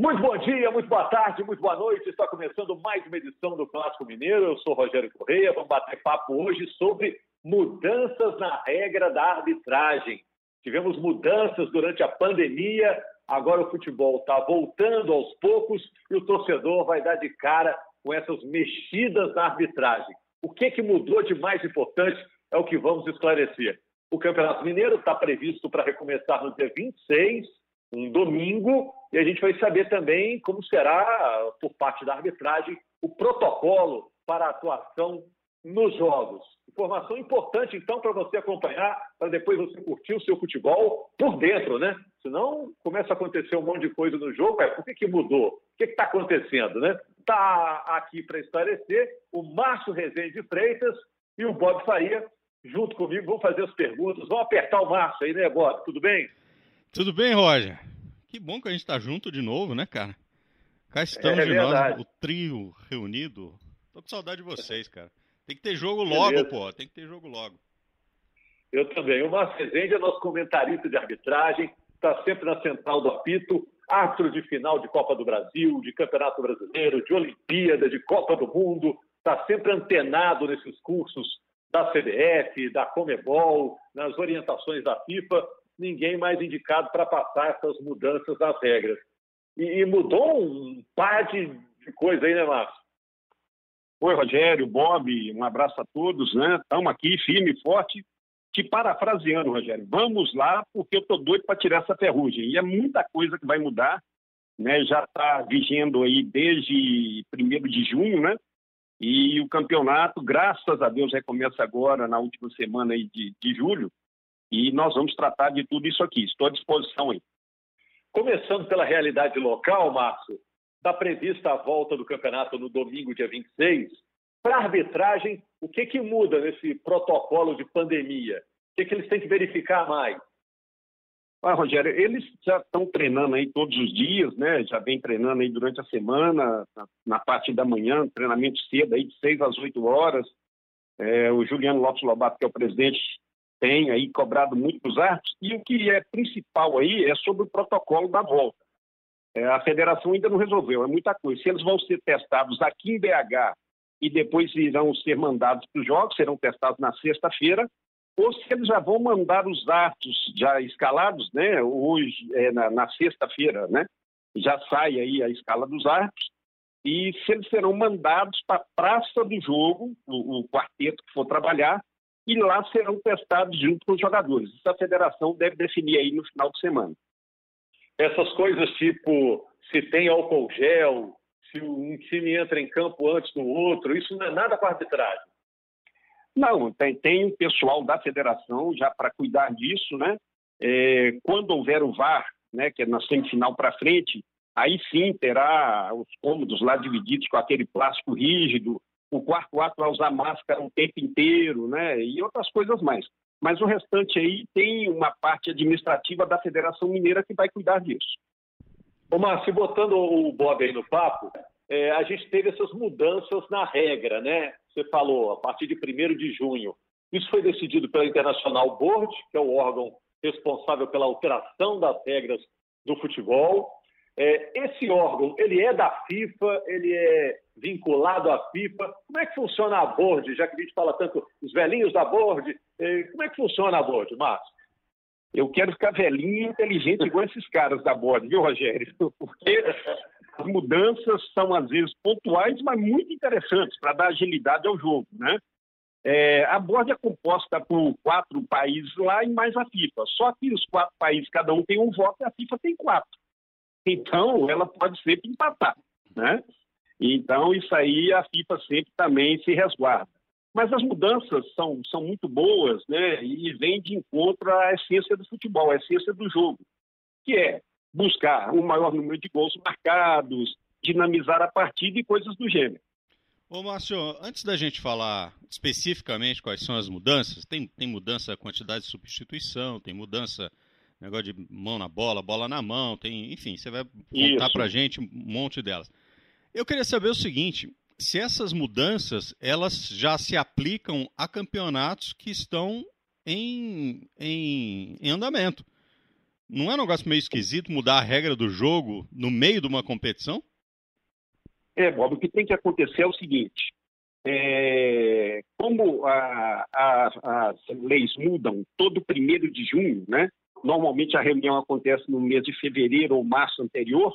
Muito bom dia, muito boa tarde, muito boa noite. Está começando mais uma edição do Clássico Mineiro. Eu sou Rogério Correia. Vamos bater papo hoje sobre mudanças na regra da arbitragem. Tivemos mudanças durante a pandemia, agora o futebol está voltando aos poucos e o torcedor vai dar de cara com essas mexidas na arbitragem. O que, que mudou de mais importante é o que vamos esclarecer. O Campeonato Mineiro está previsto para recomeçar no dia 26 um domingo, e a gente vai saber também como será, por parte da arbitragem, o protocolo para a atuação nos jogos. Informação importante, então, para você acompanhar, para depois você curtir o seu futebol por dentro, né? Senão começa a acontecer um monte de coisa no jogo, é, por que, que mudou? O que está acontecendo, né? Está aqui para esclarecer o Márcio Rezende Freitas e o Bob Faria, junto comigo, vão fazer as perguntas. Vamos apertar o Márcio aí, né, Bob? Tudo bem? Tudo bem, Roger? Que bom que a gente está junto de novo, né, cara? Cá estamos é, de nós, o trio reunido. Tô com saudade de vocês, cara. Tem que ter jogo logo, Beleza. pô. Tem que ter jogo logo. Eu também. O Márcio Rezende é nosso comentarista de arbitragem, está sempre na central do apito, árbitro de final de Copa do Brasil, de Campeonato Brasileiro, de Olimpíada, de Copa do Mundo, está sempre antenado nesses cursos da CBF, da Comebol, nas orientações da FIFA ninguém mais indicado para passar essas mudanças nas regras. E, e mudou um par de, de coisa aí, né, Márcio? Oi, Rogério, Bob, um abraço a todos, né? Estamos aqui, firme e forte. Te parafraseando, Rogério, vamos lá, porque eu estou doido para tirar essa ferrugem. E é muita coisa que vai mudar, né? Já está vigendo aí desde 1 de junho, né? E o campeonato, graças a Deus, recomeça agora na última semana aí de, de julho. E nós vamos tratar de tudo isso aqui. Estou à disposição aí. Começando pela realidade local, Márcio, está prevista a volta do campeonato no domingo, dia 26. Para a arbitragem, o que, que muda nesse protocolo de pandemia? O que, que eles têm que verificar mais? Ah, Rogério, eles já estão treinando aí todos os dias, né? Já vem treinando aí durante a semana, na, na parte da manhã, treinamento cedo aí de 6 às 8 horas. É, o Juliano Lopes Lobato, que é o presidente, tem aí cobrado muito dos árbitros, e o que é principal aí é sobre o protocolo da volta. É, a federação ainda não resolveu, é muita coisa. Se eles vão ser testados aqui em BH e depois irão ser mandados para os jogos, serão testados na sexta-feira, ou se eles já vão mandar os atos já escalados, né, hoje, é, na, na sexta-feira, né, já sai aí a escala dos árbitros, e se eles serão mandados para a praça do jogo, o, o quarteto que for trabalhar, e lá serão testados junto com os jogadores. Isso a federação deve definir aí no final de semana. Essas coisas tipo se tem álcool gel, se um time entra em campo antes do outro, isso não é nada com arbitragem. Não, tem, tem pessoal da federação já para cuidar disso, né? É, quando houver o VAR, né, que é na semifinal para frente, aí sim terá os cômodos lá divididos com aquele plástico rígido, o quarto ato vai usar máscara o tempo inteiro, né? E outras coisas mais. Mas o restante aí tem uma parte administrativa da Federação Mineira que vai cuidar disso. Ô, Márcio, botando o Bob aí no papo, é, a gente teve essas mudanças na regra, né? Você falou, a partir de 1 de junho. Isso foi decidido pela International Board, que é o órgão responsável pela alteração das regras do futebol. É, esse órgão, ele é da FIFA, ele é vinculado à FIFA. Como é que funciona a board, já que a gente fala tanto os velhinhos da board? É, como é que funciona a board, Márcio? Eu quero ficar velhinho e inteligente igual esses caras da board, viu, Rogério? Porque as mudanças são, às vezes, pontuais, mas muito interessantes para dar agilidade ao jogo, né? É, a board é composta por quatro países lá e mais a FIFA. Só que os quatro países, cada um tem um voto e a FIFA tem quatro. Então, ela pode sempre empatar, né? Então, isso aí a FIFA sempre também se resguarda. Mas as mudanças são, são muito boas, né? E vêm de encontro à essência do futebol, à essência do jogo, que é buscar um maior número de gols marcados, dinamizar a partida e coisas do gênero. Ô, Márcio, antes da gente falar especificamente quais são as mudanças, tem, tem mudança quantidade de substituição, tem mudança negócio de mão na bola, bola na mão, tem, enfim, você vai contar para gente um monte delas. Eu queria saber o seguinte, se essas mudanças elas já se aplicam a campeonatos que estão em, em, em andamento. não é um negócio meio esquisito mudar a regra do jogo no meio de uma competição? É, Bob, o que tem que acontecer é o seguinte: é, como a, a, as leis mudam todo primeiro de junho, né? Normalmente a reunião acontece no mês de fevereiro ou março anterior.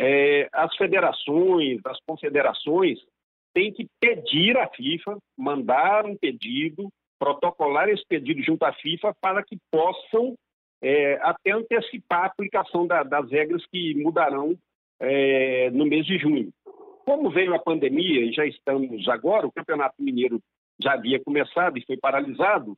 É, as federações, as confederações têm que pedir à FIFA, mandar um pedido, protocolar esse pedido junto à FIFA para que possam é, até antecipar a aplicação da, das regras que mudarão é, no mês de junho. Como veio a pandemia e já estamos agora, o Campeonato Mineiro já havia começado e foi paralisado,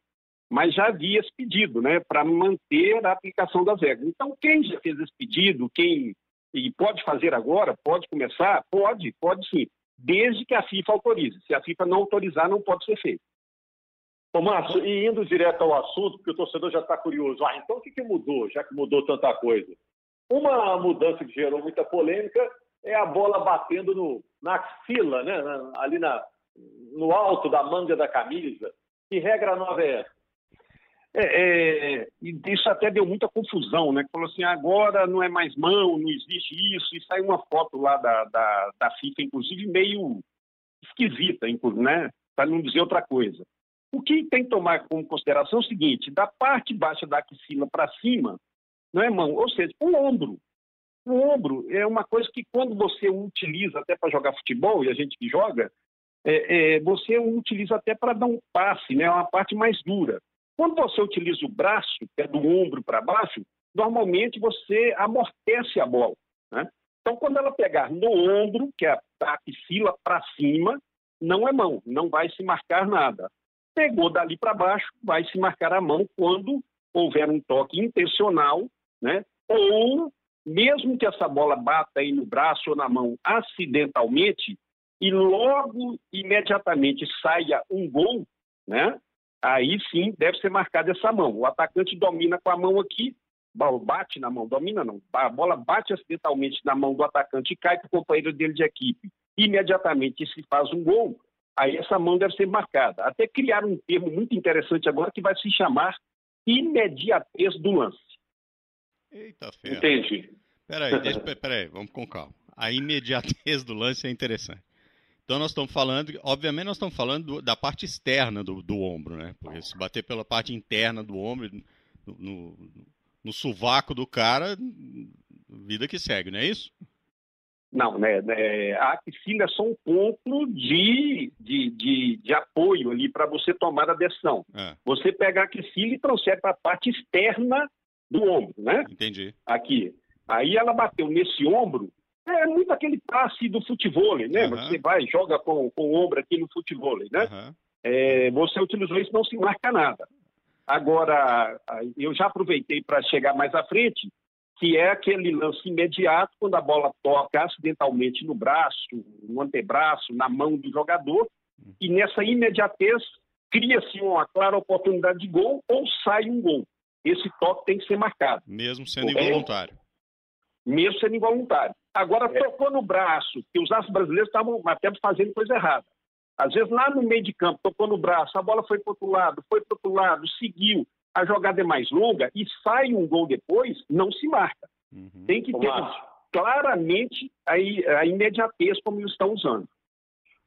mas já havia esse pedido, né, para manter a aplicação das regras. Então, quem já fez esse pedido, quem e pode fazer agora, pode começar, pode, pode sim, desde que a FIFA autorize. Se a FIFA não autorizar, não pode ser feito. Ô, Márcio, e indo direto ao assunto, porque o torcedor já está curioso. Ah, então o que, que mudou, já que mudou tanta coisa? Uma mudança que gerou muita polêmica é a bola batendo no, na axila, né? ali na, no alto da manga da camisa. Que regra nova é essa? É, é, isso até deu muita confusão, né? Falou assim, agora não é mais mão, não existe isso, e saiu uma foto lá da, da, da FIFA, inclusive meio esquisita, né? Para não dizer outra coisa. O que tem que tomar como consideração é o seguinte: da parte baixa da axila para cima, não é mão, ou seja, o ombro. O ombro é uma coisa que quando você utiliza até para jogar futebol, e a gente que joga, é, é, você utiliza até para dar um passe, né? É uma parte mais dura. Quando você utiliza o braço, que é do ombro para baixo, normalmente você amortece a bola. Né? Então, quando ela pegar no ombro, que é a axila para cima, não é mão, não vai se marcar nada pegou dali para baixo, vai se marcar a mão quando houver um toque intencional, né? Ou mesmo que essa bola bata aí no braço ou na mão acidentalmente e logo imediatamente saia um gol, né? Aí sim deve ser marcada essa mão. O atacante domina com a mão aqui, bate na mão, domina não. A bola bate acidentalmente na mão do atacante e cai para o companheiro dele de equipe. Imediatamente se faz um gol, aí essa mão deve ser marcada. Até criar um termo muito interessante agora que vai se chamar imediatez do lance. Eita, ferro. Entendi. Peraí, deixa, peraí, vamos com calma. A imediatez do lance é interessante. Então nós estamos falando, obviamente nós estamos falando do, da parte externa do, do, ombro, né? Porque se bater pela parte interna do ombro, no, no, no sovaco do cara, vida que segue, não é isso? Não, né, né, a axila é só um ponto de, de, de, de apoio ali para você tomar a decisão. É. Você pega a axila e transfere para a parte externa do ombro, né? Entendi. Aqui. Aí ela bateu nesse ombro, é muito aquele passe do futebol, né? Uhum. Você vai, joga com, com o ombro aqui no futebol, né? Uhum. É, você utilizou isso, não se marca nada. Agora, eu já aproveitei para chegar mais à frente que é aquele lance imediato quando a bola toca acidentalmente no braço, no antebraço, na mão do jogador, e nessa imediatez cria-se uma clara oportunidade de gol ou sai um gol. Esse toque tem que ser marcado. Mesmo sendo involuntário. Mesmo sendo involuntário. Agora, é. tocou no braço, que os astros brasileiros estavam até fazendo coisa errada. Às vezes, lá no meio de campo, tocou no braço, a bola foi para outro lado, foi para outro lado, seguiu a jogada é mais longa e sai um gol depois, não se marca. Uhum. Tem que ter claramente a, a imediatez como eles estão usando.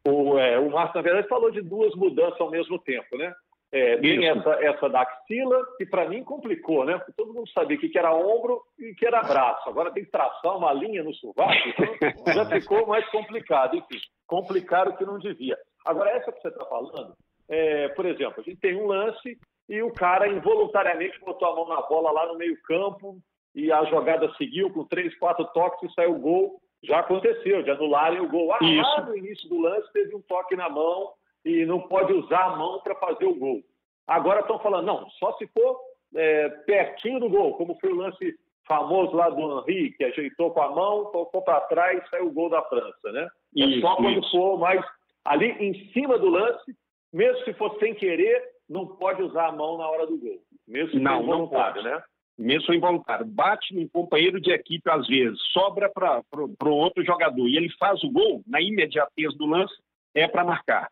O, é, o Márcio, na verdade, falou de duas mudanças ao mesmo tempo, né? É, tem essa, essa da axila, que para mim complicou, né? Porque todo mundo sabia que, que era ombro e que era braço. Agora tem que traçar uma linha no sovaco, então já ficou mais complicado. Enfim, complicaram o que não devia. Agora, essa que você está falando, é, por exemplo, a gente tem um lance e o cara involuntariamente botou a mão na bola lá no meio-campo e a jogada seguiu com três, quatro toques e saiu o gol. Já aconteceu, de anularem o gol. Ah, lá no início do lance teve um toque na mão e não pode usar a mão para fazer o gol. Agora estão falando, não, só se for é, pertinho do gol, como foi o lance famoso lá do Henri, que ajeitou com a mão, tocou para trás e saiu o gol da França, né? É isso, só quando isso. for mais ali em cima do lance, mesmo se for sem querer, não pode usar a mão na hora do gol. Mesmo não, não pode, né? Mesmo involuntário. Bate num companheiro de equipe às vezes, sobra para o outro jogador e ele faz o gol, na imediatez do lance, é para marcar.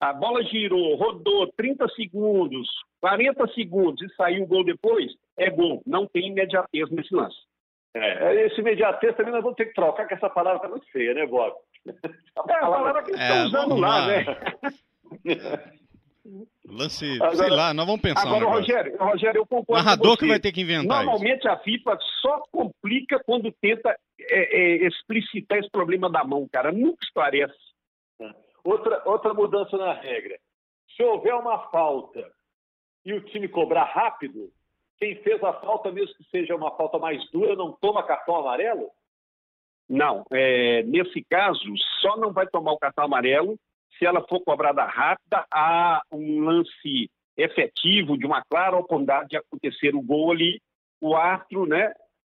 A bola girou, rodou 30 segundos, 40 segundos e saiu o gol depois, é gol. Não tem imediatez nesse lance. É, esse imediatez também nós vamos ter que trocar, que essa palavra está muito feia, né, Bob? É a palavra que eles estão usando lá, né? Lance, agora, sei lá, nós vamos pensar. Agora, um Rogério, Rogério, eu concordo Narrador que vai ter que inventar Normalmente isso. a FIFA só complica quando tenta é, é, explicitar esse problema da mão, cara. Nunca esclarece. Outra, outra mudança na regra. Se houver uma falta e o time cobrar rápido, quem fez a falta, mesmo que seja uma falta mais dura, não toma cartão amarelo? Não. É, nesse caso, só não vai tomar o cartão amarelo se ela for cobrada rápida, há um lance efetivo de uma clara oportunidade de acontecer o gol ali, o árbitro né,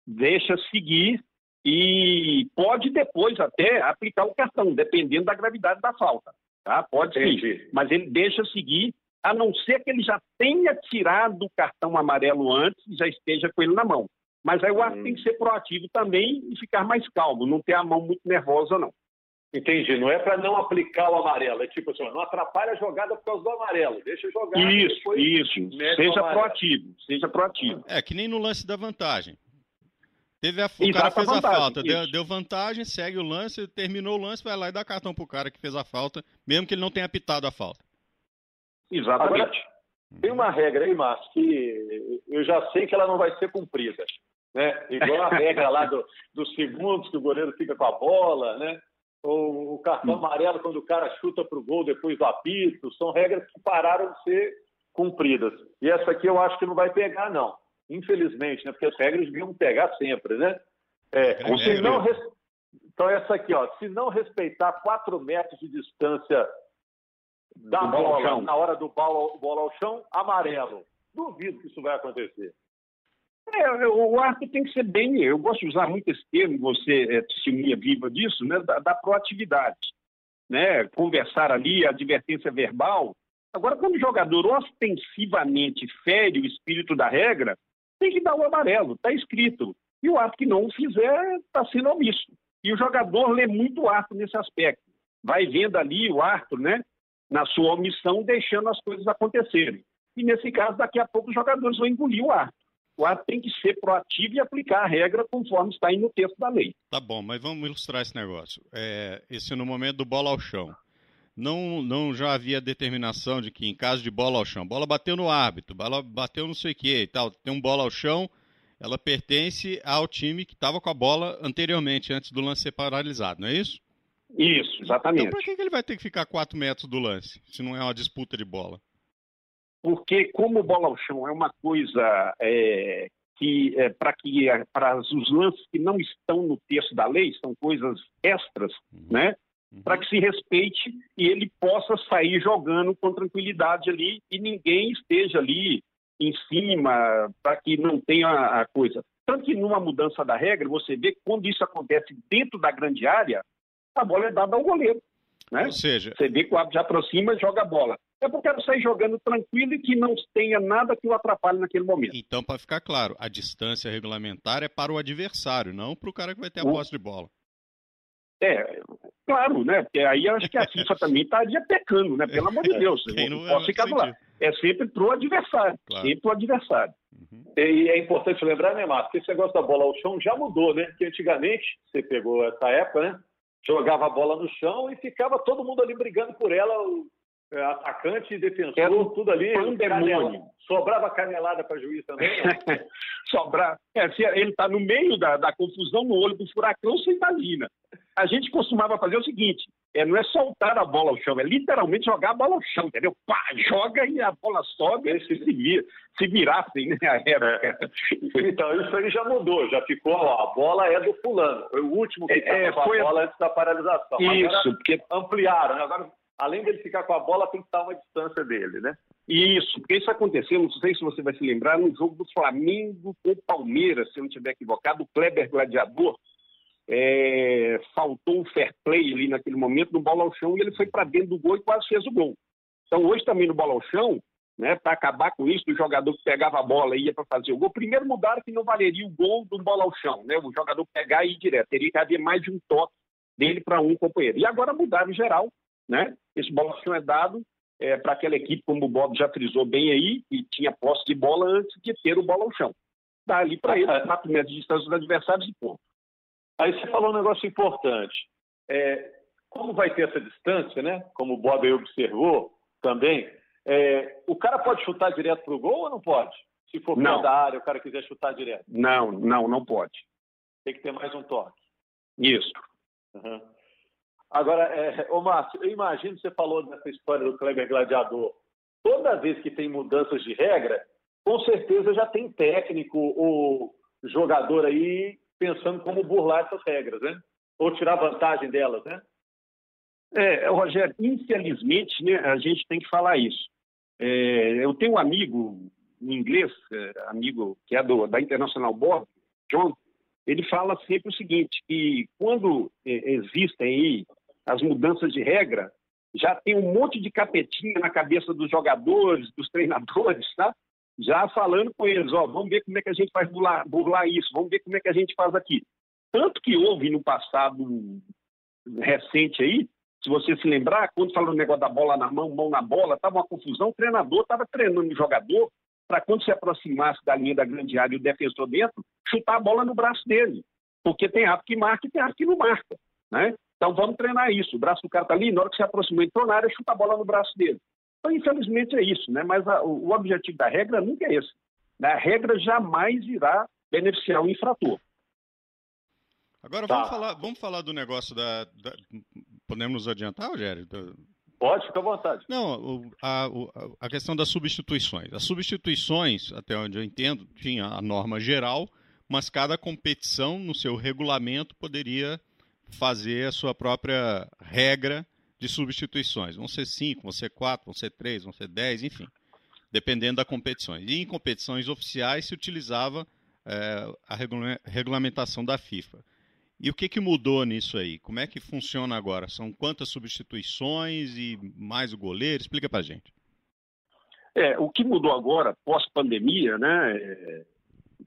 deixa seguir e pode depois até aplicar o cartão, dependendo da gravidade da falta. Tá? Pode sim, mas ele deixa seguir, a não ser que ele já tenha tirado o cartão amarelo antes e já esteja com ele na mão. Mas aí o árbitro hum. tem que ser proativo também e ficar mais calmo, não ter a mão muito nervosa, não. Entendi. Não é para não aplicar o amarelo. É tipo assim, não atrapalha a jogada por causa do amarelo. Deixa jogar. Isso, isso. Seja proativo. Seja proativo. É, que nem no lance da vantagem. Teve a, o cara fez a, falta, deu, deu, vantagem, segue o lance, terminou o lance, vai lá e dá cartão pro cara que fez a falta, mesmo que ele não tenha apitado a falta. Exatamente. Agora, tem uma regra aí, Márcio, que eu já sei que ela não vai ser cumprida. Né? Igual a regra lá do, dos segundos que o goleiro fica com a bola, né? ou o cartão amarelo quando o cara chuta para o gol depois do apito, são regras que pararam de ser cumpridas. E essa aqui eu acho que não vai pegar, não. Infelizmente, né? Porque as regras deviam pegar sempre, né? É, é se não res... Então, essa aqui, ó, se não respeitar 4 metros de distância da bola na hora do bola, bola ao chão, amarelo. Duvido que isso vai acontecer. É, o árbitro tem que ser bem. Eu gosto de usar muito esse termo, você é testemunha viva disso, né, da, da proatividade. Né? Conversar ali, advertência verbal. Agora, quando o jogador ostensivamente fere o espírito da regra, tem que dar o amarelo, está escrito. E o árbitro que não fizer está sendo omisso. E o jogador lê muito o árbitro nesse aspecto. Vai vendo ali o árbitro, né, na sua omissão, deixando as coisas acontecerem. E nesse caso, daqui a pouco os jogadores vão engolir o árbitro o árbitro tem que ser proativo e aplicar a regra conforme está aí no texto da lei. Tá bom, mas vamos ilustrar esse negócio. É, esse no momento do bola ao chão. Não, não já havia determinação de que em caso de bola ao chão, bola bateu no árbitro, bola bateu não sei o que e tal, tem um bola ao chão, ela pertence ao time que estava com a bola anteriormente, antes do lance ser paralisado, não é isso? Isso, exatamente. Então por que, que ele vai ter que ficar 4 metros do lance, se não é uma disputa de bola? porque como bola ao chão é uma coisa é, que é, para que para os lances que não estão no texto da lei são coisas extras, uhum. né? Uhum. Para que se respeite e ele possa sair jogando com tranquilidade ali e ninguém esteja ali em cima para que não tenha a coisa. Tanto que numa mudança da regra, você vê que quando isso acontece dentro da grande área, a bola é dada ao goleiro. Né? Ou seja, você vê que o árbitro já aproxima e joga a bola. É porque eu quero sair jogando tranquilo e que não tenha nada que o atrapalhe naquele momento. Então, para ficar claro, a distância regulamentar é para o adversário, não para o cara que vai ter a posse de bola. É, claro, né? Porque aí eu acho que a FIFA também estaria pecando, né? Pelo amor de Deus. não, não posso ficar lá. É sempre pro adversário. Claro. Sempre pro adversário. Uhum. E é importante lembrar, né, Márcio, que esse negócio da bola ao chão já mudou, né? Que antigamente, você pegou essa época, né? Jogava a bola no chão e ficava todo mundo ali brigando por ela, é, atacante defensor, Era um tudo ali. Pandemônio. Sobrava canelada para juiz também? Sobrar. É, se ele está no meio da, da, confusão, no olho do furacão, você imagina. A gente costumava fazer o seguinte: é, não é soltar a bola ao chão, é literalmente jogar a bola ao chão, entendeu? Pá, joga e a bola sobe e se, vira, se virassem, né? É. Então, isso aí já mudou, já ficou, ó, a bola é do fulano. Foi o último que é, foi a bola antes da paralisação. Isso, Agora, porque ampliaram, né? Agora além dele ficar com a bola, tem que estar uma distância dele, né? Isso, porque isso aconteceu, não sei se você vai se lembrar, no jogo do Flamengo com Palmeiras, se eu não estiver equivocado, o Kleber Gladiador é, faltou o fair play ali naquele momento no bola ao chão e ele foi para dentro do gol e quase fez o gol. Então hoje também no bola ao chão, né, para acabar com isso, do jogador que pegava a bola e ia para fazer o gol, primeiro mudaram que não valeria o gol do bola ao chão, né, o jogador pegar e ir direto, teria que haver mais de um toque dele para um companheiro. E agora mudaram em geral, né? Esse bolachão é dado é, para aquela equipe, como o Bob já frisou bem aí, que tinha posse de bola antes de ter o bola ao chão. dá ali para ele 4 metros de distância dos adversários e ponto. Aí você falou um negócio importante. É, como vai ter essa distância, né? Como o Bob observou também, é, o cara pode chutar direto para o gol ou não pode? Se for não. da área, o cara quiser chutar direto. Não, não, não pode. Tem que ter mais um toque. Isso. Uhum. Agora, é, ô Márcio, eu imagino, você falou dessa história do Kleber Gladiador. Toda vez que tem mudanças de regra, com certeza já tem técnico ou jogador aí pensando como burlar essas regras, né? Ou tirar vantagem delas, né? É, Rogério, infelizmente, né, a gente tem que falar isso. É, eu tenho um amigo em inglês, é, amigo que é do, da International Board, John, ele fala sempre o seguinte, que quando é, existem aí as mudanças de regra, já tem um monte de capetinha na cabeça dos jogadores, dos treinadores, tá? Já falando com eles, ó, vamos ver como é que a gente faz burlar, burlar isso, vamos ver como é que a gente faz aqui. Tanto que houve no passado recente aí, se você se lembrar, quando falou o negócio da bola na mão, mão na bola, estava uma confusão, o treinador estava treinando o jogador para quando se aproximasse da linha da grande área e o defensor dentro, chutar a bola no braço dele. Porque tem ato que marca e tem ato que não marca. Né? Então vamos treinar isso. O braço do cara está ali, na hora que se aproximou, entrou na área, chuta a bola no braço dele. Então, infelizmente, é isso, né? Mas a, o, objetivo da regra nunca é esse. Né? A regra jamais irá beneficiar o infrator. Agora tá. vamos, falar, vamos falar do negócio da, da, Podemos nos adiantar, Rogério? Pode, fica à vontade. Não, a, a, questão das substituições. As substituições, até onde eu entendo, tinha a norma geral, mas cada competição, no seu regulamento, poderia fazer a sua própria regra de substituições. Vão ser cinco, vão ser quatro, vão ser três, vão ser dez, enfim, dependendo da competição. E em competições oficiais se utilizava é, a regulamentação da FIFA. E o que, que mudou nisso aí? Como é que funciona agora? São quantas substituições e mais o goleiro? Explica pra gente. É, o que mudou agora, pós-pandemia, né, é,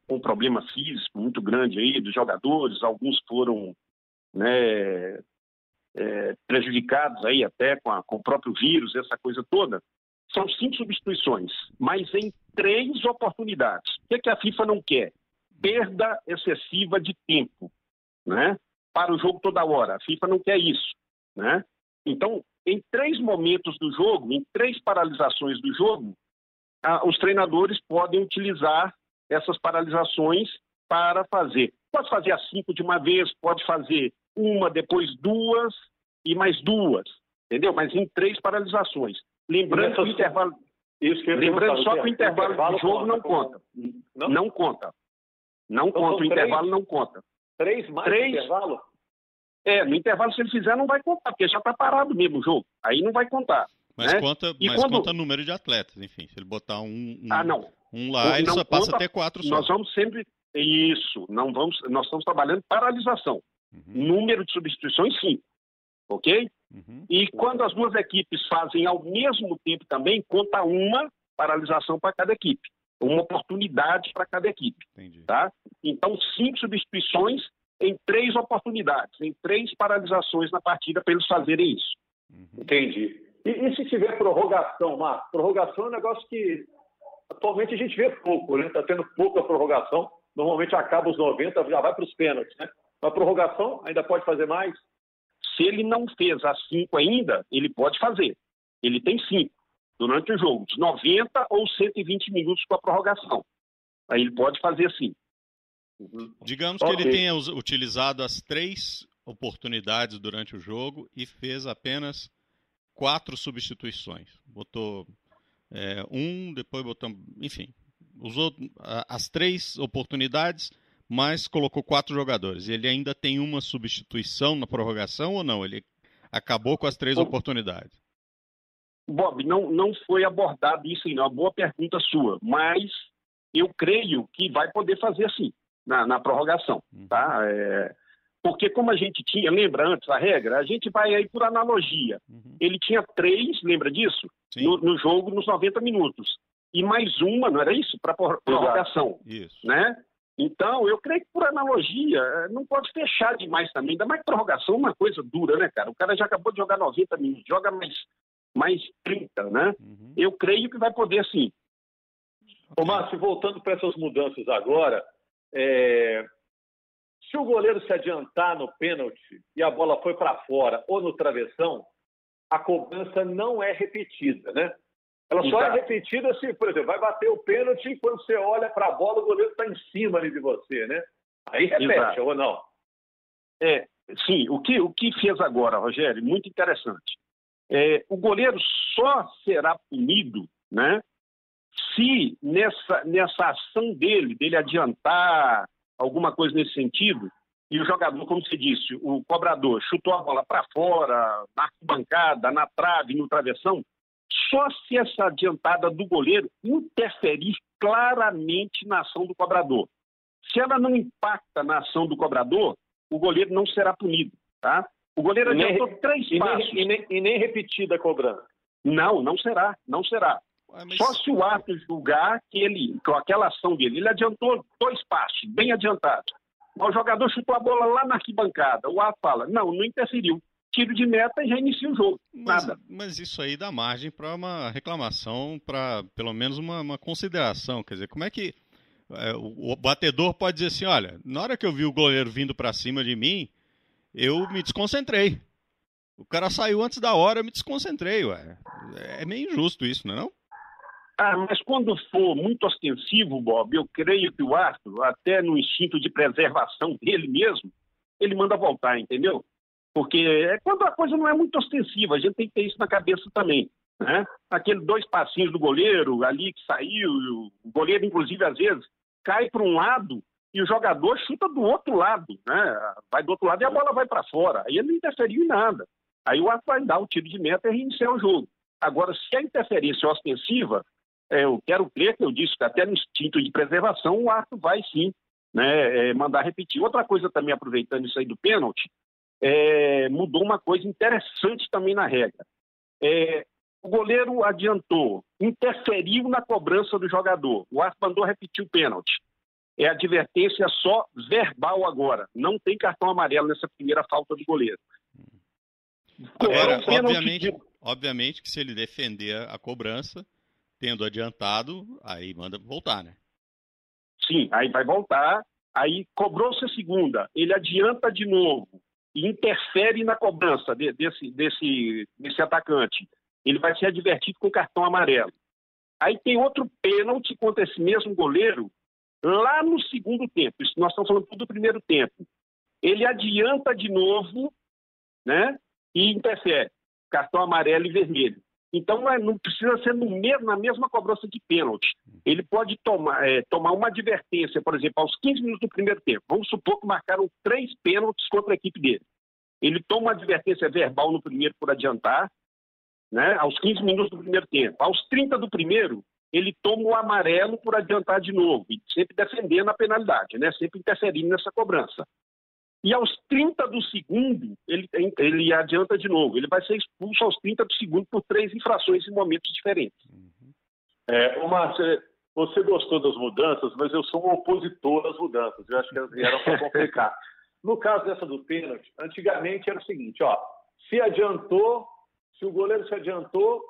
um problema físico muito grande aí dos jogadores, alguns foram né, é, prejudicados aí até com, a, com o próprio vírus, essa coisa toda, são cinco substituições, mas em três oportunidades. O que, é que a FIFA não quer? Perda excessiva de tempo né? Para o jogo toda hora. A FIFA não quer isso, né? Então, em três momentos do jogo, em três paralisações do jogo, os treinadores podem utilizar essas paralisações para fazer. Pode fazer as cinco de uma vez, pode fazer uma, depois duas e mais duas, entendeu? Mas em três paralisações. Lembrando que o intervalo. Isso que Lembrando só que o intervalo, intervalo do jogo não conta. Não, não conta. Não então, conta, o intervalo não conta. Três mais Três... intervalo? É, no intervalo, se ele fizer, não vai contar, porque já está parado mesmo o jogo. Aí não vai contar. Mas, né? conta, mas quando... conta número de atletas, enfim. Se ele botar um, um, ah, não. um lá, não, ele só passa a ter quatro só. Nós vamos sempre. Isso, não vamos, nós estamos trabalhando paralisação. Uhum. Número de substituições, sim. Ok? Uhum. E quando as duas equipes fazem ao mesmo tempo também, conta uma paralisação para cada equipe uma oportunidade para cada equipe. Entendi. Tá? Então, cinco substituições em três oportunidades, em três paralisações na partida para eles fazerem isso. Uhum. Entendi. E, e, se tiver prorrogação, Marcos? Prorrogação é um negócio que atualmente a gente vê pouco, né? Está tendo pouca prorrogação. Normalmente acaba os 90, já vai para os pênaltis, né? A prorrogação ainda pode fazer mais? Se ele não fez as cinco ainda, ele pode fazer. Ele tem cinco durante o jogo, de 90 ou 120 minutos com a prorrogação. Aí ele pode fazer assim. Uhum. Digamos que ele tenha utilizado as três oportunidades durante o jogo e fez apenas quatro substituições. Botou é, um, depois botou. Enfim, usou as três oportunidades, mas colocou quatro jogadores. Ele ainda tem uma substituição na prorrogação ou não? Ele acabou com as três oportunidades? Bob, não, não foi abordado isso ainda, é uma boa pergunta sua, mas eu creio que vai poder fazer assim, na, na prorrogação, uhum. tá? É, porque como a gente tinha, lembra antes a regra, a gente vai aí por analogia. Uhum. Ele tinha três, lembra disso? No, no, jogo, nos 90 minutos. E mais uma, não era isso? Para prorrogação. Isso. Né? Então, eu creio que por analogia, é, não pode fechar demais também. Ainda mais que prorrogação é uma coisa dura, né, cara? O cara já acabou de jogar 90 minutos, joga mais mais 30, né? Uhum. Eu creio que vai poder, sim, Ô, Márcio, voltando para essas mudanças agora, é... se o goleiro se adiantar no pênalti e a bola foi para fora ou no travessão, a cobrança não é repetida, né? Ela só é repetida se, por exemplo, vai bater o pênalti e quando você olha para a bola, o goleiro está em cima ali de você, né? Aí repete, Exato. ou não? É, sim. O que, o que fez agora, Rogério, muito interessante. É, o goleiro só será punido, né? Se nessa, nessa ação dele, dele adiantar alguma coisa nesse sentido, e o jogador, como você disse, o cobrador chutou a bola para fora, na arquibancada, na trave, no travessão, só se essa adiantada do goleiro interferir claramente na ação do cobrador. Se ela não impacta na ação do cobrador, o goleiro não será punido, tá? O goleiro adiantou nem, três e passos. Nem, e, nem, e nem repetida a cobrança. Não, não será, não será. mas... Só se o árbitro julgar que ele, com aquela ação dele, ele adiantou dois passos, bem adiantado. O jogador chutou a bola lá na arquibancada. O árbitro fala, não, não interferiu tiro de meta e já inicia o jogo. Mas, Nada. Mas isso aí dá margem para uma reclamação, para pelo menos uma, uma, consideração. Quer dizer, como é que é, o, o, batedor pode dizer assim: olha, na hora que eu vi o goleiro vindo para cima de mim, eu me desconcentrei. O cara saiu antes da hora, eu me desconcentrei, ué. É meio injusto isso, não é não? Ah, mas quando for muito ostensivo, Bob, eu creio que o árbitro, até no instinto de preservação dele mesmo, ele manda voltar, entendeu? Porque é quando a coisa não é muito ostensiva, a gente tem que ter isso na cabeça também. Né? Aquele dois passinhos do goleiro ali que saiu, o goleiro, inclusive, às vezes, cai para um lado e o jogador chuta do outro lado, né? Vai do outro lado e a bola vai para fora. Aí ele não interferiu em nada. Aí o ato vai dar o tiro de meta e reiniciar o jogo. Agora, se a interferência é ostensiva, é, eu quero crer que eu disse que até no instinto de preservação o ato vai sim né, é, mandar repetir. Outra coisa também, aproveitando isso aí do pênalti, é, mudou uma coisa interessante também na regra. É, o goleiro adiantou, interferiu na cobrança do jogador. O árbitro mandou repetir o pênalti. É advertência só verbal agora. Não tem cartão amarelo nessa primeira falta do goleiro. Agora, obviamente, obviamente que se ele defender a cobrança, tendo adiantado, aí manda voltar, né? Sim, aí vai voltar. Aí cobrou-se a segunda, ele adianta de novo, e interfere na cobrança de, desse, desse, desse atacante, ele vai ser advertido com cartão amarelo. Aí tem outro pênalti contra esse mesmo goleiro lá no segundo tempo. Isso nós estamos falando do primeiro tempo. Ele adianta de novo, né? E interfere. Cartão amarelo e vermelho. Então não precisa ser no mesmo, na mesma cobrança de pênalti. Ele pode tomar, é, tomar uma advertência, por exemplo, aos 15 minutos do primeiro tempo. Vamos supor que marcaram três pênaltis contra a equipe dele. Ele toma uma advertência verbal no primeiro por adiantar, né, aos 15 minutos do primeiro tempo. Aos 30 do primeiro, ele toma o amarelo por adiantar de novo, sempre defendendo a penalidade, né, sempre interferindo nessa cobrança. E aos 30 do segundo, ele, ele adianta de novo. Ele vai ser expulso aos 30 do segundo por três infrações em momentos diferentes. Uhum. É, Márcio, você gostou das mudanças, mas eu sou um opositor às mudanças. Eu acho que elas vieram para complicar. no caso dessa do pênalti, antigamente era o seguinte, ó, se adiantou, se o goleiro se adiantou,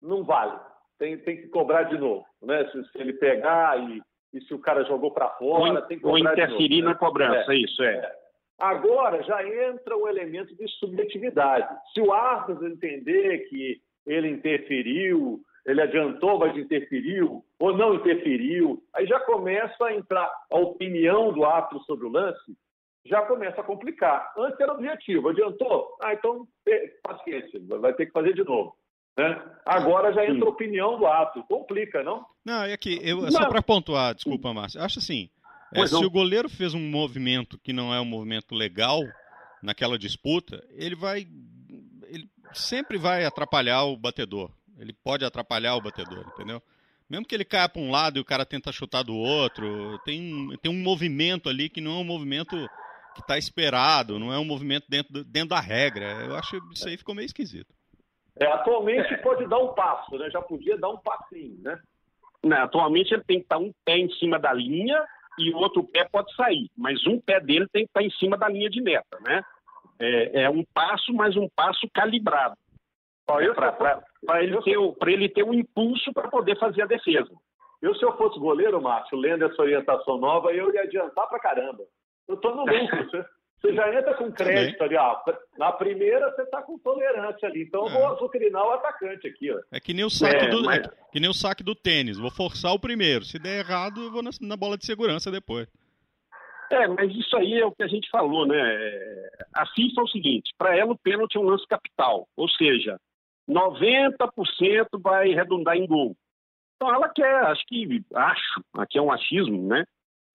não vale. Tem, tem que cobrar de novo. Né? Se, se ele pegar e, e, se o cara jogou para fora, ou, tem que cobrar Ou interferir novo, na né? cobrança, é, isso é. é. Agora já entra o elemento de subjetividade. Se o árbitro entender que ele interferiu, ele adiantou, mas interferiu, ou não interferiu, aí já começa a entrar a opinião do árbitro sobre o lance, já começa a complicar. Antes era objetivo, adiantou? Ah, então paciência, vai ter que fazer de novo. Né? Agora já entra a opinião do árbitro, complica, não? Não, é que eu, só para pontuar, desculpa, Márcio, acho assim, é, se o goleiro fez um movimento que não é um movimento legal naquela disputa, ele vai. Ele sempre vai atrapalhar o batedor. Ele pode atrapalhar o batedor, entendeu? Mesmo que ele caia para um lado e o cara tenta chutar do outro, tem, tem um movimento ali que não é um movimento que está esperado, não é um movimento dentro, dentro da regra. Eu acho que isso aí ficou meio esquisito. É, atualmente pode dar um passo, né? Já podia dar um passinho, né? Não, atualmente ele tem que estar um pé em cima da linha e o outro pé pode sair, mas um pé dele tem que estar em cima da linha de meta, né? É, é um passo, mas um passo calibrado. Para ele, ter, ele ter um impulso para poder fazer a defesa. Eu, se eu fosse goleiro, Márcio, lendo essa orientação nova, eu ia adiantar pra caramba. Eu tô no lucro. Você, já entra com crédito ali, ó. Na primeira, você tá com tolerância ali. Então, eu vou é. azucrinar o atacante aqui, ó. É que nem o saque, é, do, mas... é que nem o saque do tênis. Vou forçar o primeiro. Se der errado, eu vou na, na bola de segurança depois. É, mas isso aí é o que a gente falou, né? A FIFA é o seguinte: para ela o pênalti é um lance capital, ou seja, 90% vai redundar em gol. Então ela quer, acho que, acho, aqui é um achismo, né?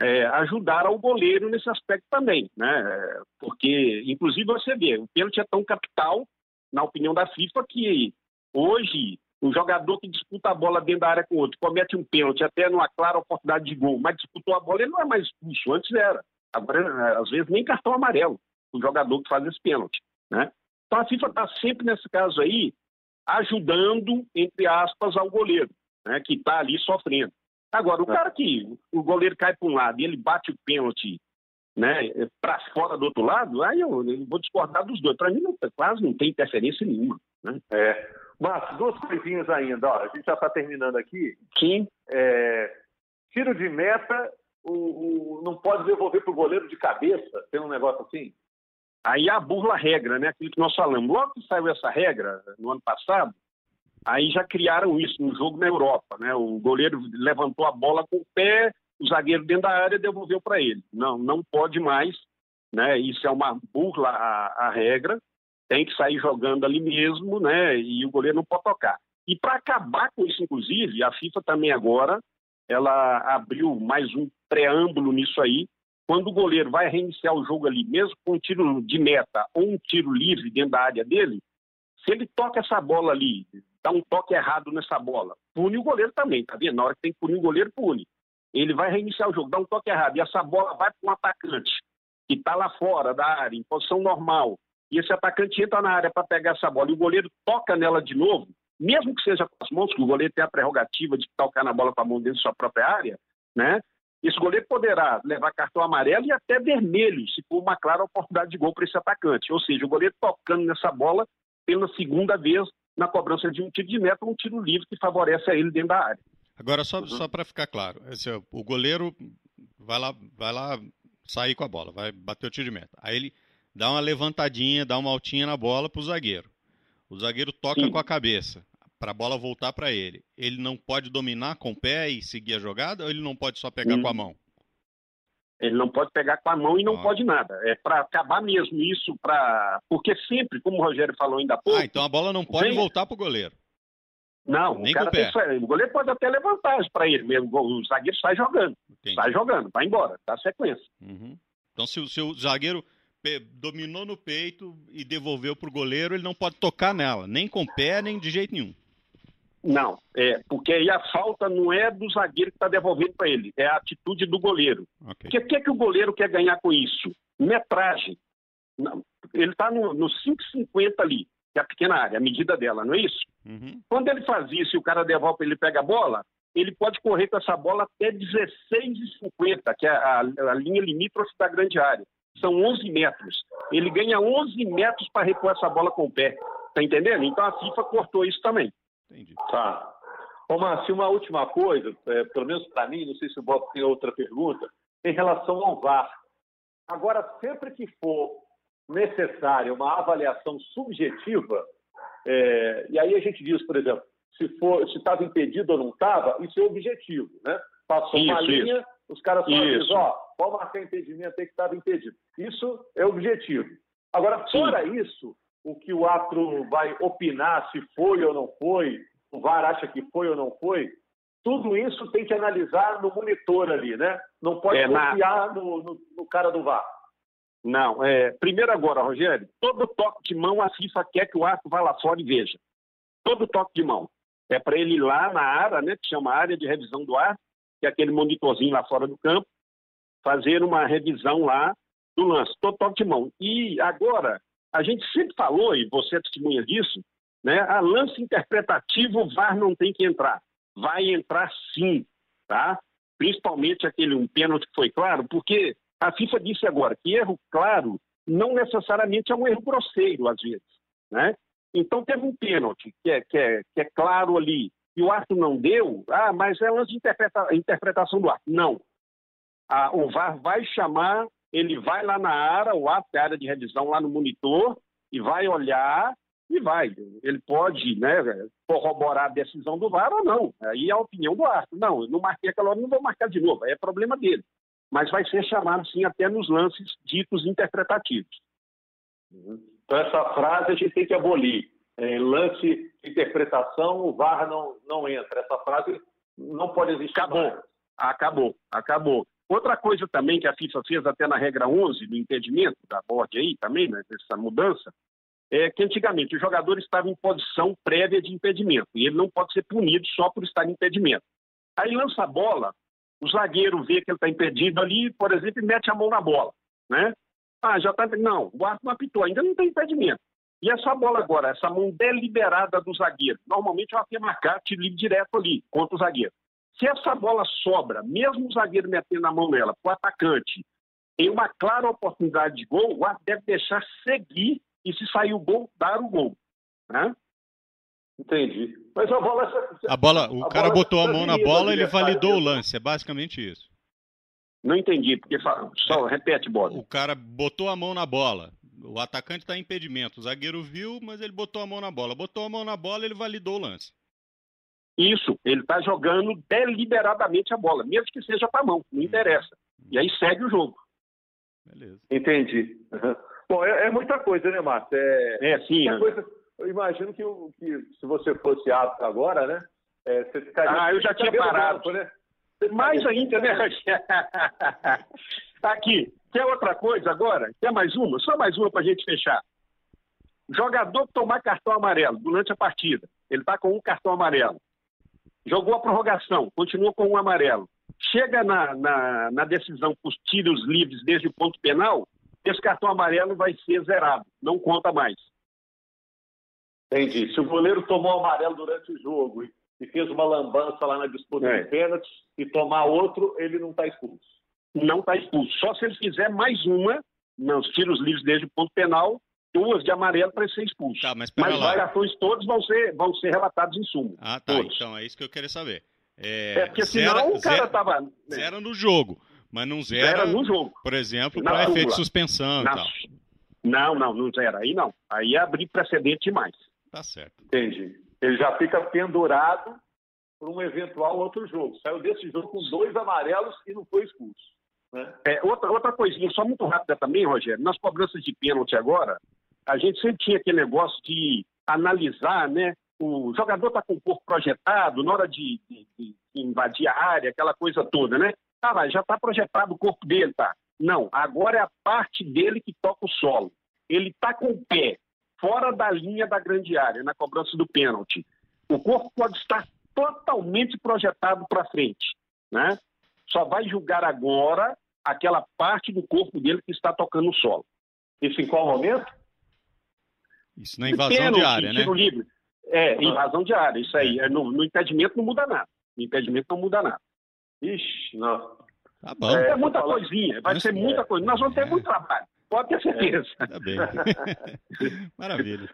É, ajudar ao goleiro nesse aspecto também, né? Porque, inclusive, você vê, o pênalti é tão capital, na opinião da FIFA, que hoje um jogador que disputa a bola dentro da área com outro, comete um pênalti, até numa clara oportunidade de gol, mas disputou a bola, ele não é mais expulso. Antes era. Agora, às vezes, nem cartão amarelo o jogador que faz esse pênalti. Né? Então a FIFA está sempre, nesse caso aí, ajudando, entre aspas, ao goleiro, né, que está ali sofrendo. Agora, o é. cara que o goleiro cai para um lado e ele bate o pênalti né, para fora do outro lado, aí eu, eu vou discordar dos dois. Para mim, não, quase não tem interferência nenhuma. Né? É. Márcio, duas coisinhas ainda. Ó, a gente já está terminando aqui. Sim. É, tiro de meta, o, o não pode devolver para o goleiro de cabeça? Tem um negócio assim? Aí a burla regra, né? Aquilo que nós falamos. Logo que saiu essa regra, no ano passado, aí já criaram isso no jogo na Europa, né? O goleiro levantou a bola com o pé, o zagueiro dentro da área devolveu para ele. Não, não pode mais, né? Isso é uma burla à, à regra. Tem que sair jogando ali mesmo, né? E o goleiro não pode tocar. E para acabar com isso, inclusive, a FIFA também agora ela abriu mais um preâmbulo nisso aí, quando o goleiro vai reiniciar o jogo ali, mesmo com um tiro de meta ou um tiro livre dentro da área dele, se ele toca essa bola ali, dá um toque errado nessa bola, pune o goleiro também, tá vendo? Na hora que tem que punir o goleiro, pune. Ele vai reiniciar o jogo, dá um toque errado, e essa bola vai para um atacante que está lá fora da área, em posição normal, e esse atacante entra na área para pegar essa bola, e o goleiro toca nela de novo, mesmo que seja com as mãos, que o goleiro tem a prerrogativa de tocar na bola com a mão dentro da sua própria área, né? Esse goleiro poderá levar cartão amarelo e até vermelho, se for uma clara oportunidade de gol para esse atacante. Ou seja, o goleiro tocando nessa bola pela segunda vez na cobrança de um tiro de meta ou um tiro livre que favorece a ele dentro da área. Agora, só, uhum. só para ficar claro, esse, o goleiro vai lá, vai lá sair com a bola, vai bater o tiro de meta. Aí ele dá uma levantadinha, dá uma altinha na bola para o zagueiro. O zagueiro toca Sim. com a cabeça para a bola voltar para ele, ele não pode dominar com o pé e seguir a jogada ou ele não pode só pegar hum. com a mão? Ele não pode pegar com a mão e não ah. pode nada. É para acabar mesmo isso, para porque sempre, como o Rogério falou ainda há pouco. Ah, então a bola não pode vem... voltar para o goleiro. Não, Nem o, cara tem... o goleiro pode até levantar para ele mesmo. O zagueiro sai jogando. Entendi. Sai jogando, vai embora, dá sequência. Uhum. Então, se o, se o zagueiro dominou no peito e devolveu para o goleiro, ele não pode tocar nela, nem com o pé, nem de jeito nenhum. Não, é, porque aí a falta não é do zagueiro que está devolvendo para ele, é a atitude do goleiro. Okay. Porque o que, é que o goleiro quer ganhar com isso? Metragem. Não, ele está no, no 5,50 ali, que é a pequena área, a medida dela, não é isso? Uhum. Quando ele faz isso e o cara devolve, ele pega a bola, ele pode correr com essa bola até 16,50, que é a, a linha limítrofe da grande área. São 11 metros. Ele ganha 11 metros para repor essa bola com o pé. Tá entendendo? Então a FIFA cortou isso também. Entendi. Tá. Ô, Márcio, uma última coisa, é, pelo menos para mim, não sei se o Bob tem outra pergunta, em relação ao VAR. Agora, sempre que for necessária uma avaliação subjetiva, é, e aí a gente diz, por exemplo, se estava impedido ou não estava, isso é objetivo, né? Passou isso, uma linha, isso. os caras só dizem, ó, pode marcar impedimento aí que estava impedido. Isso é objetivo. Agora, fora Sim. isso, o que o árbitro vai opinar se foi ou não foi, o VAR acha que foi ou não foi, tudo isso tem que analisar no monitor ali, né? Não pode é, confiar na... no, no, no, cara do VAR. Não, é, primeiro agora, Rogério, todo toque de mão a FIFA quer que o árbitro vá lá fora e veja. Todo toque de mão. É para ele ir lá na área, né, que chama área de revisão do árbitro, que é aquele monitorzinho lá fora do campo, fazer uma revisão lá do lance, todo toque de mão. E agora, a gente sempre falou, e você é testemunha disso, né? A lance interpretativo, o VAR não tem que entrar. Vai entrar sim, tá? Principalmente aquele um pênalti que foi claro, porque a FIFA disse agora que erro claro não necessariamente é um erro grosseiro, às vezes, né? Então teve um pênalti que é, que é, que é claro ali, e o árbitro não deu, ah, mas é lance de interpreta interpretação do árbitro. Não. Ah, o VAR vai chamar, ele vai lá na área, o árbitro, a área de revisão lá no monitor, e vai olhar e vai. Ele pode né, corroborar a decisão do VAR ou não. Aí é a opinião do árbitro. Não, eu não marquei aquela hora, não vou marcar de novo. Aí é problema dele. Mas vai ser chamado, sim, até nos lances ditos interpretativos. Então, essa frase a gente tem que abolir. É, lance interpretação, o VAR não, não entra. Essa frase não pode existir. Acabou. Mais. Acabou. Acabou. Outra coisa também que a FIFA fez até na regra 11 do impedimento da board aí também, né, dessa mudança, é que antigamente o jogador estava em posição prévia de impedimento e ele não pode ser punido só por estar em impedimento. Aí lança a bola, o zagueiro vê que ele está impedido ali, por exemplo, e mete a mão na bola, né? Ah, já está. Não, o árbitro não apitou, ainda não tem impedimento. E essa bola agora, essa mão deliberada do zagueiro, normalmente ela tem marcar tiro livre direto ali, contra o zagueiro. Se essa bola sobra, mesmo o zagueiro metendo a mão nela, para o atacante, em uma clara oportunidade de gol, o árbitro deve deixar seguir e se sair o gol, dar o gol. Né? Entendi. Mas a bola. A bola o a cara bola botou a mão na bola, ele validou o lance. É basicamente isso. Não entendi, porque só é, repete, Bob. O cara botou a mão na bola. O atacante está em impedimento. O zagueiro viu, mas ele botou a mão na bola. Botou a mão na bola, ele validou o lance. Isso, ele está jogando deliberadamente a bola, mesmo que seja para a mão, não interessa. E aí segue o jogo. Beleza. Entendi. Uhum. Bom, é, é, muita coisa, né, Márcio? É, é sim. Coisa, eu imagino que, que, se você fosse apto agora, né? É, você ficaria. Ah, eu já tinha parado. Banco, né? Mais ainda, né, Aqui, quer outra coisa agora? Quer mais uma? Só mais uma para a gente fechar. Jogador tomar cartão amarelo durante a partida, ele está com um cartão amarelo. Jogou a prorrogação, continua com um amarelo. Chega na, na, na decisão com os tiros livres desde o ponto penal, esse cartão amarelo vai ser zerado, não conta mais. Entendi. Se o goleiro tomou amarelo durante o jogo e fez uma lambança lá na disputa é. de pênaltis e tomar outro, ele não está expulso. Não está expulso. Só se ele fizer mais uma, nos tiros livres desde o ponto penal, duas de amarelo para ser expulso. Tá, mas mas os cartões todos vão ser, vão ser relatados em suma. Ah, tá. Todos. Então é isso que eu queria saber. É, é porque senão zera, o cara estava. Né? Zera no jogo. Mas não zera, zera no jogo. por exemplo, para efeito de suspensão Na... e tal. Não, não, não zera. Aí não. Aí é abrir precedente demais. Tá certo. Entendi. Ele já fica pendurado por um eventual outro jogo. Saiu desse jogo com dois amarelos e não foi expulso. Né? É, outra, outra coisinha, só muito rápida também, Rogério. Nas cobranças de pênalti agora, a gente sempre tinha aquele negócio de analisar, né? O jogador está com o corpo projetado, na hora de, de, de, invadir a área, aquela coisa toda, né? Ah, mas já está projetado o corpo dele, tá? Não, agora é a parte dele que toca o solo. Ele está com o pé fora da linha da grande área, na cobrança do pênalti. O corpo pode estar totalmente projetado para frente, né? Só vai julgar agora aquela parte do corpo dele que está tocando o solo. Isso em qual momento? Isso na invasão pênalti, de área, né? Livre. É, invasão de área, isso aí. É. No, no impedimento não muda nada. No impedimento não muda nada. Ixi, não. Tá bom. É, muita coisinha, vai ser muita coisa. Nós vamos ter é. muito trabalho, pode ter certeza. É, tá bem. Maravilha.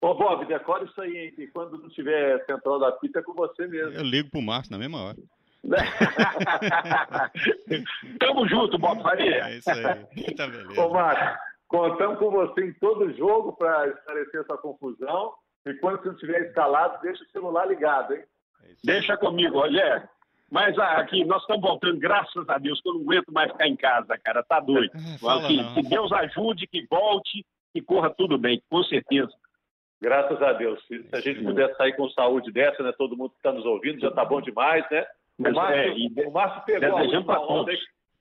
Ô, Bob, decora isso aí, que quando não tiver central da fita é com você mesmo. Eu ligo pro Márcio na mesma hora. Tamo junto, Bob Faria. É isso aí. Tá beleza. Ô, Márcio, contamos com você em todo jogo para esclarecer essa confusão. E quando você estiver escalado, deixa o celular ligado, hein? É deixa comigo, Rogério. Mas ah, aqui, nós estamos voltando, graças a Deus, que eu não aguento mais ficar em casa, cara. Tá doido. assim, que Deus ajude, que volte, que corra tudo bem, com certeza. Graças a Deus. Se a gente puder sair com saúde dessa, né? Todo mundo que está nos ouvindo, já está bom demais, né? O Márcio, é, e, o Márcio pegou a última onda. Aí,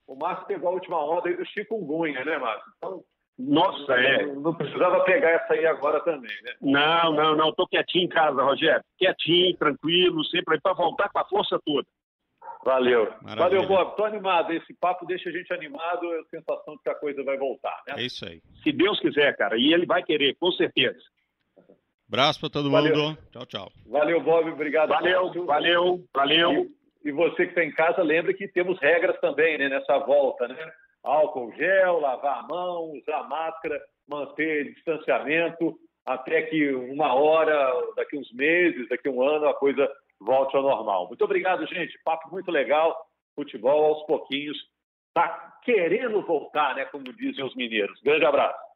o Márcio pegou a última onda aí do chikungunya, né, Márcio? Então, nossa, é. Não precisava pegar essa aí agora também, né? Não, não, não. Estou quietinho em casa, Rogério. Quietinho, tranquilo, sempre para voltar com a força toda. Valeu. Maravilha. Valeu, Bob. Estou animado. Esse papo deixa a gente animado. É a sensação de que a coisa vai voltar, né? É isso aí. Se Deus quiser, cara. E ele vai querer, com certeza. Abraço para todo valeu. mundo. Tchau, tchau. Valeu, Bob. Obrigado. Valeu, valeu, valeu. E, e você que está em casa, lembra que temos regras também, né? Nessa volta, né? Álcool gel, lavar a mão, usar máscara, manter distanciamento, até que uma hora, daqui uns meses, daqui um ano, a coisa volte ao normal. Muito obrigado, gente. Papo muito legal. Futebol aos pouquinhos está querendo voltar, né? Como dizem os mineiros. Grande abraço.